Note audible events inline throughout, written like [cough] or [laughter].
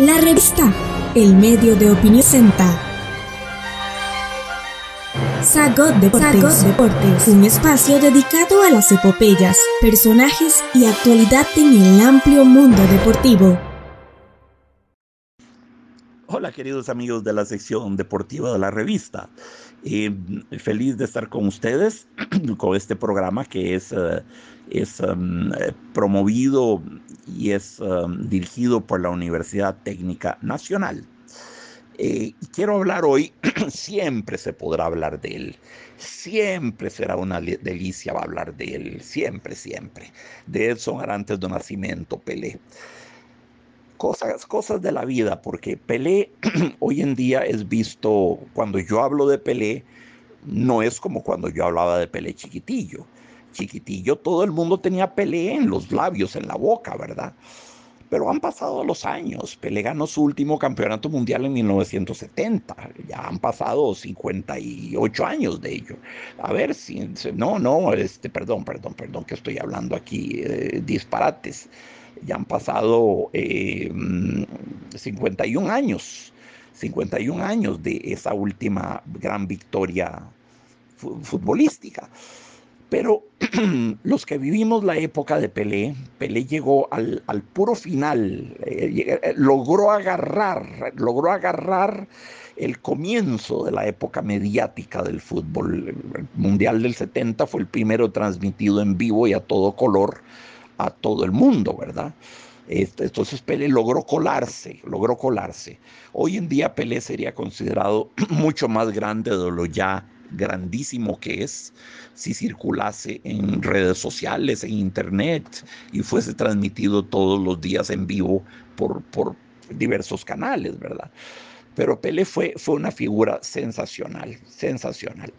La revista El Medio de Opinión Senta. Sagot Deportes, Deportes, un espacio dedicado a las epopeyas, personajes y actualidad en el amplio mundo deportivo. Hola queridos amigos de la sección deportiva de la revista. Eh, feliz de estar con ustedes [clears throat] con este programa que es, eh, es um, promovido y es um, dirigido por la Universidad Técnica Nacional. Eh, quiero hablar hoy, [clears throat] siempre se podrá hablar de él, siempre será una delicia hablar de él, siempre, siempre, de Edson Arantes de Nacimiento, Pelé. Cosas, cosas de la vida, porque Pelé [clears throat] hoy en día es visto, cuando yo hablo de Pelé, no es como cuando yo hablaba de Pelé chiquitillo. Chiquitillo, todo el mundo tenía Pelé en los labios, en la boca, ¿verdad? Pero han pasado los años. Pelé ganó su último campeonato mundial en 1970. Ya han pasado 58 años de ello. A ver si. No, no, este, perdón, perdón, perdón, que estoy hablando aquí eh, disparates. Ya han pasado 51 eh, años. 51 años de esa última gran victoria futbolística. Pero [clears throat] los que vivimos la época de Pelé, Pelé llegó al, puro final, eh, eh, logró agarrar, logró agarrar el comienzo de la época mediática del fútbol. El Mundial del 70 fue el primero transmitido en vivo y a todo color a todo el mundo, ¿verdad? Entonces Pelé logró colarse, logró colarse. Hoy en día Pelé sería considerado [clears throat] mucho más grande de lo ya grandísimo que es si circulase en redes sociales, en internet y fuese transmitido todos los días en vivo por, por diversos canales, ¿verdad? Pero Pele fue, fue una figura sensacional, sensacional.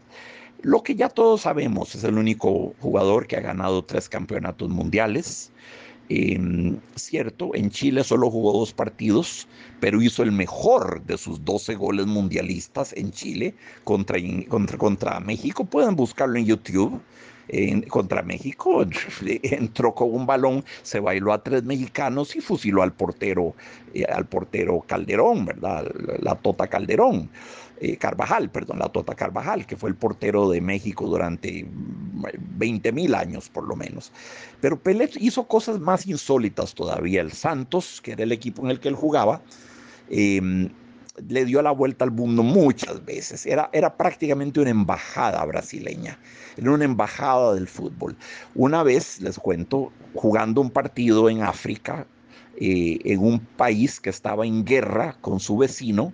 Lo que ya todos sabemos, es el único jugador que ha ganado tres campeonatos mundiales, cierto, en Chile solo jugó dos partidos, pero hizo el mejor de sus 12 goles mundialistas en Chile contra, contra, contra México. Pueden buscarlo en YouTube. En, contra México [laughs] entró con un balón, se bailó a tres mexicanos y fusiló al portero, eh, al portero Calderón, ¿verdad? La Tota Calderón. Eh, Carvajal, perdón, la Tota Carvajal, que fue el portero de México durante 20 mil años por lo menos. Pero Pelé hizo cosas más insólitas todavía. El Santos, que era el equipo en el que él jugaba, em, le dio la vuelta al mundo muchas veces. Era, era prácticamente una embajada brasileña, era una embajada del fútbol. Una vez, les cuento, jugando un partido en África, eh, en un país que estaba en guerra con su vecino,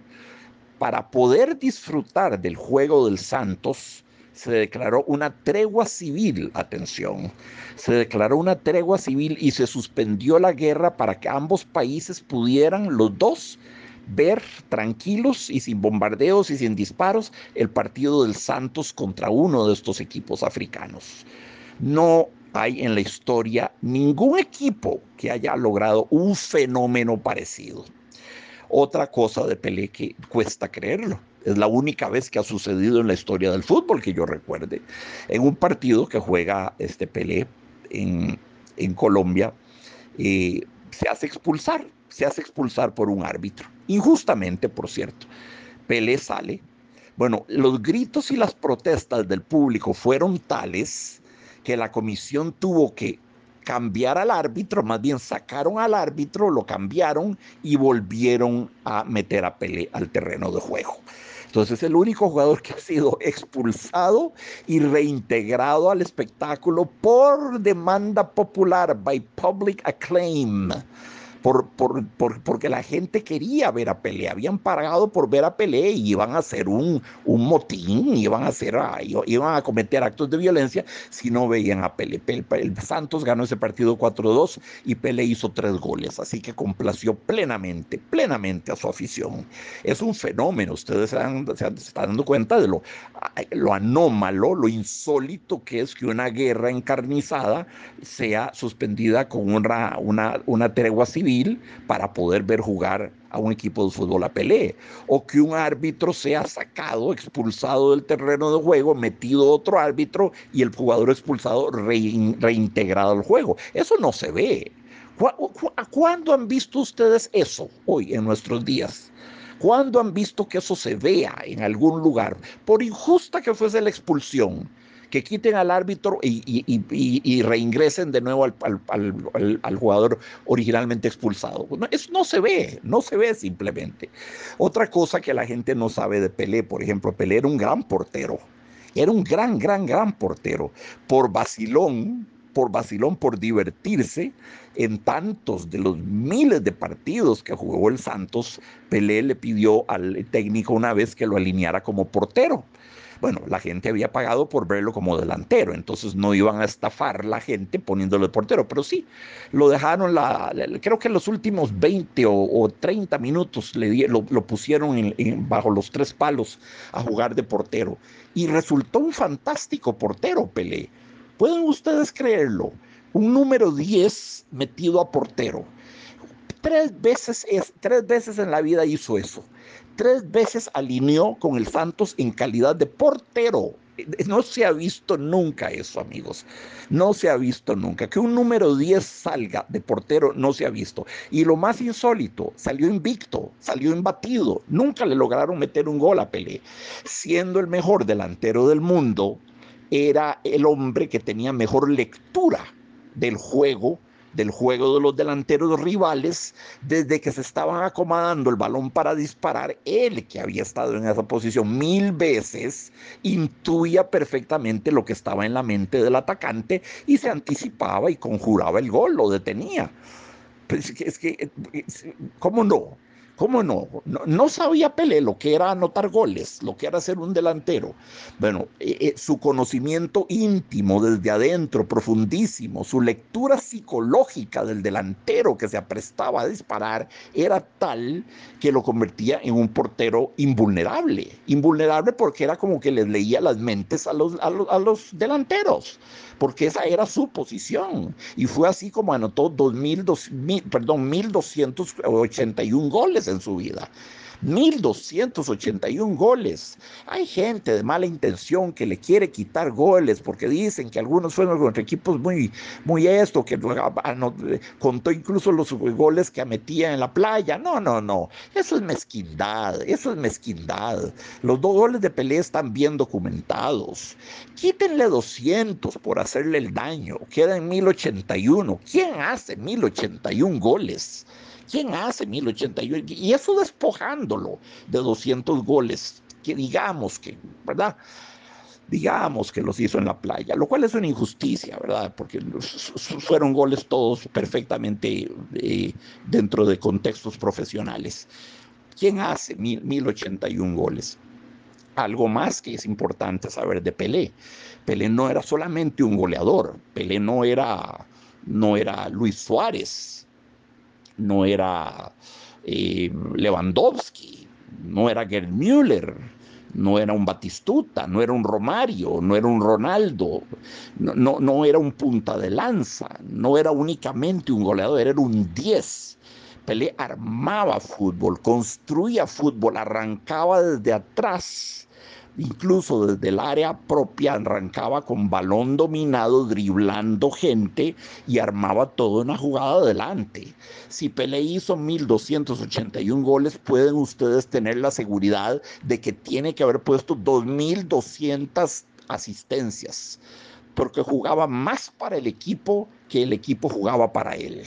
para poder disfrutar del juego del Santos, se declaró una tregua civil, atención, se declaró una tregua civil y se suspendió la guerra para que ambos países pudieran los dos ver tranquilos y sin bombardeos y sin disparos el partido del Santos contra uno de estos equipos africanos. No hay en la historia ningún equipo que haya logrado un fenómeno parecido. Otra cosa de Pelé que cuesta creerlo. Es la única vez que ha sucedido en la historia del fútbol que yo recuerde. En un partido que juega este Pelé en, Colombia, eh, se hace expulsar, se hace expulsar por un árbitro. Injustamente, por cierto. Pelé sale. Bueno, los gritos y las protestas del público fueron tales que la comisión tuvo que cambiar al árbitro, más bien sacaron al árbitro, lo cambiaron y volvieron a meter a Pelé al terreno de juego. Entonces es el único jugador que ha sido expulsado y reintegrado al espectáculo por demanda popular, by public acclaim por, por, porque la gente quería ver a Pelé, habían pagado por ver a Pelé y iban a hacer un, un motín, iban a, hacer, iban a cometer actos de violencia si no veían a Pelé. El, Santos ganó ese partido 4-2 y Pelé hizo tres goles, así que complació plenamente, plenamente a su afición. Es un fenómeno, ustedes se, se están dando cuenta de lo, lo anómalo, lo insólito que es que una guerra encarnizada sea suspendida con una, una, una tregua civil para poder ver jugar a un equipo de fútbol a Pelé, o que un árbitro sea sacado, expulsado del terreno de juego, metido otro árbitro y el jugador expulsado reintegrado al juego. Eso no se ve. ¿Cuándo han visto ustedes eso hoy en nuestros días? ¿Cuándo han visto que eso se vea en algún lugar? Por injusta que fuese la expulsión, que quiten al árbitro y, reingresen de nuevo al, jugador originalmente expulsado. eso no se ve, no se ve simplemente. Otra cosa que la gente no sabe de Pelé, por ejemplo, Pelé era un gran portero. Era un gran, gran, gran portero. Por vacilón, por vacilón, por divertirse, en tantos de los miles de partidos que jugó el Santos, Pelé le pidió al técnico una vez que lo alineara como portero. Bueno, la gente había pagado por verlo como delantero, entonces no iban a estafar la gente poniéndolo de portero, pero sí, lo dejaron, la, creo que en los últimos 20 o, 30 minutos le, lo, pusieron bajo los tres palos a jugar de portero y resultó un fantástico portero, Pelé. ¿Pueden ustedes creerlo? Un número 10 metido a portero. Tres veces, tres veces en la vida hizo eso tres veces alineó con el Santos en calidad de portero. [laughs] No se ha visto nunca eso, amigos. No se ha visto nunca. Que un número 10 salga de portero no se ha visto. Y lo más insólito, salió invicto, salió imbatido. Nunca le lograron meter un gol a Pelé. Siendo el mejor delantero del mundo, era el hombre que tenía mejor lectura del juego del juego de los delanteros rivales desde que se estaban acomodando el balón para disparar. Él, que había estado en esa posición mil veces, intuía perfectamente lo que estaba en la mente del atacante y se anticipaba y conjuraba el gol, lo detenía. Pues es que, ¿cómo no? ¿Cómo no? no? sabía Pelé lo que era anotar goles, lo que era ser un delantero. Bueno, eh, eh, su conocimiento íntimo desde adentro, profundísimo, su lectura psicológica del delantero que se aprestaba a disparar era tal que lo convertía en un portero invulnerable. Invulnerable porque era como que les leía las mentes a los, a los, delanteros, porque esa era su posición. Y fue así como anotó 2000, 2000, perdón, 1281 goles en su vida. 1281 goles. Hay gente de mala intención que le quiere quitar goles porque dicen que algunos fueron contra equipos muy, muy esto, que contó incluso los goles que metía en la playa. No, no, no. Eso es mezquindad. Eso es mezquindad. Los dos goles de Pelé están bien documentados. Quítenle 200 por hacerle el daño. Queda en 1081. ¿Quién hace 1081 goles? ¿Quién hace 1081? Y eso despojándolo de 200 goles, que digamos que, ¿verdad? Digamos que los hizo en la playa, lo cual es una injusticia, ¿verdad? Porque fueron goles todos perfectamente eh, dentro de contextos profesionales. ¿Quién hace 1081 goles? Algo más que es importante saber de Pelé. Pelé no era solamente un goleador, Pelé no era, no era Luis Suárez, no era eh, Lewandowski, no era Gerd Müller, no era un Batistuta, no era un Romario, no era un Ronaldo, no, no, era un punta de lanza, no era únicamente un goleador, era un 10. Pelé armaba fútbol, construía fútbol, arrancaba desde atrás incluso desde el área propia, arrancaba con balón dominado, driblando gente y armaba toda una jugada adelante. Si Pelé hizo 1281 goles, pueden ustedes tener la seguridad de que tiene que haber puesto 2200 asistencias, porque jugaba más para el equipo que el equipo jugaba para él.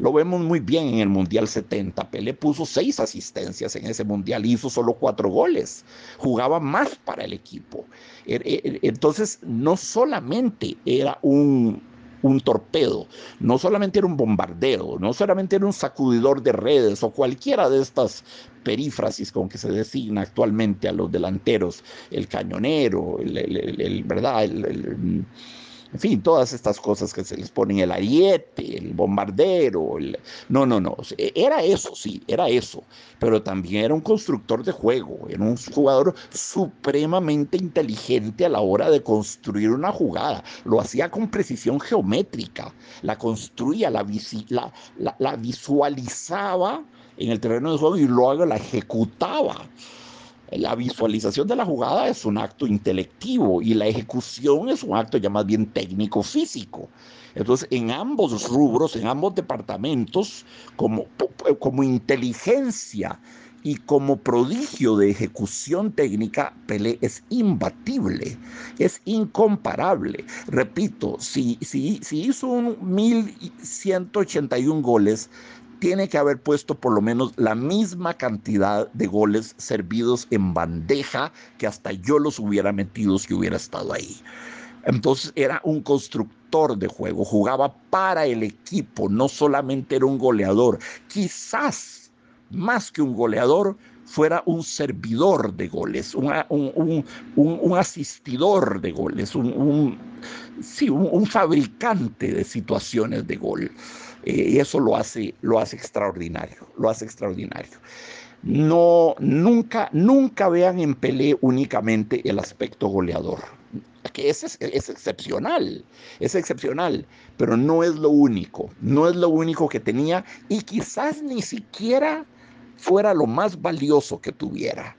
Lo vemos muy bien en el Mundial 70. Pelé puso seis asistencias en ese Mundial, hizo solo cuatro goles. Jugaba más para el equipo. Er, er, entonces, no solamente era un, un torpedo, no solamente era un bombardeo, no solamente era un sacudidor de redes o cualquiera de estas perífrasis con que se designa actualmente a los delanteros, el cañonero, el, ¿verdad? el en fin, todas estas cosas que se les ponen el ariete, el bombardero, no, no, no, era eso, sí, era eso, pero también era un constructor de juego, era un jugador supremamente inteligente a la hora de construir una jugada, lo hacía con precisión geométrica, la construía, la, la, la visualizaba en el terreno de juego y luego la ejecutaba La visualización de la jugada es un acto intelectivo y la ejecución es un acto ya más bien técnico-físico. Entonces, en ambos rubros, en ambos departamentos, como, como inteligencia y como prodigio de ejecución técnica, Pelé es imbatible, es incomparable. Repito, si, si, si hizo un 1181 goles, tiene que haber puesto por lo menos la misma cantidad de goles servidos en bandeja que hasta yo los hubiera metido si hubiera estado ahí. Entonces era un constructor de juego, jugaba para el equipo, no solamente era un goleador. Quizás más que un goleador, fuera un servidor de goles, un, asistidor de goles, un, sí, un, fabricante de situaciones de gol. Y eso lo hace, lo hace extraordinario, lo hace extraordinario. No, nunca, nunca vean en Pelé únicamente el aspecto goleador, que es, es excepcional, es excepcional, pero no es lo único, no es lo único que tenía y quizás ni siquiera fuera lo más valioso que tuviera,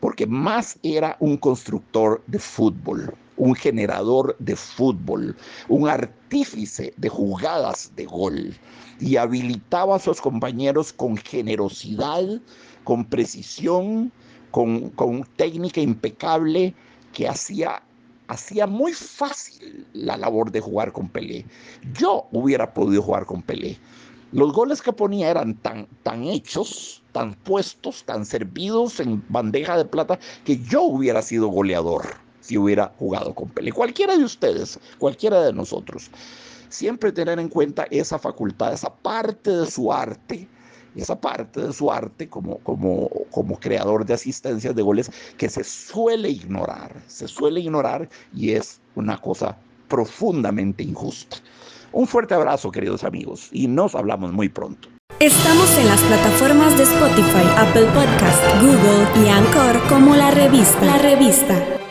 porque más era un constructor de fútbol, un generador de fútbol, un artífice de jugadas de gol y habilitaba a sus compañeros con generosidad, con precisión, con, con técnica impecable que hacía hacía muy fácil la labor de jugar con Pelé. Yo hubiera podido jugar con Pelé. Los goles que ponía eran tan, tan hechos, tan puestos, tan servidos en bandeja de plata, que yo hubiera sido goleador si hubiera jugado con Pelé. Cualquiera de ustedes, cualquiera de nosotros. Siempre tener en cuenta esa facultad, esa parte de su arte, esa parte de su arte como, como, como creador de asistencias de goles que se suele ignorar, se suele ignorar y es una cosa profundamente injusta. Un fuerte abrazo, queridos amigos, y nos hablamos muy pronto. Estamos en las plataformas de Spotify, Apple Podcast, Google y Anchor como la revista. La revista.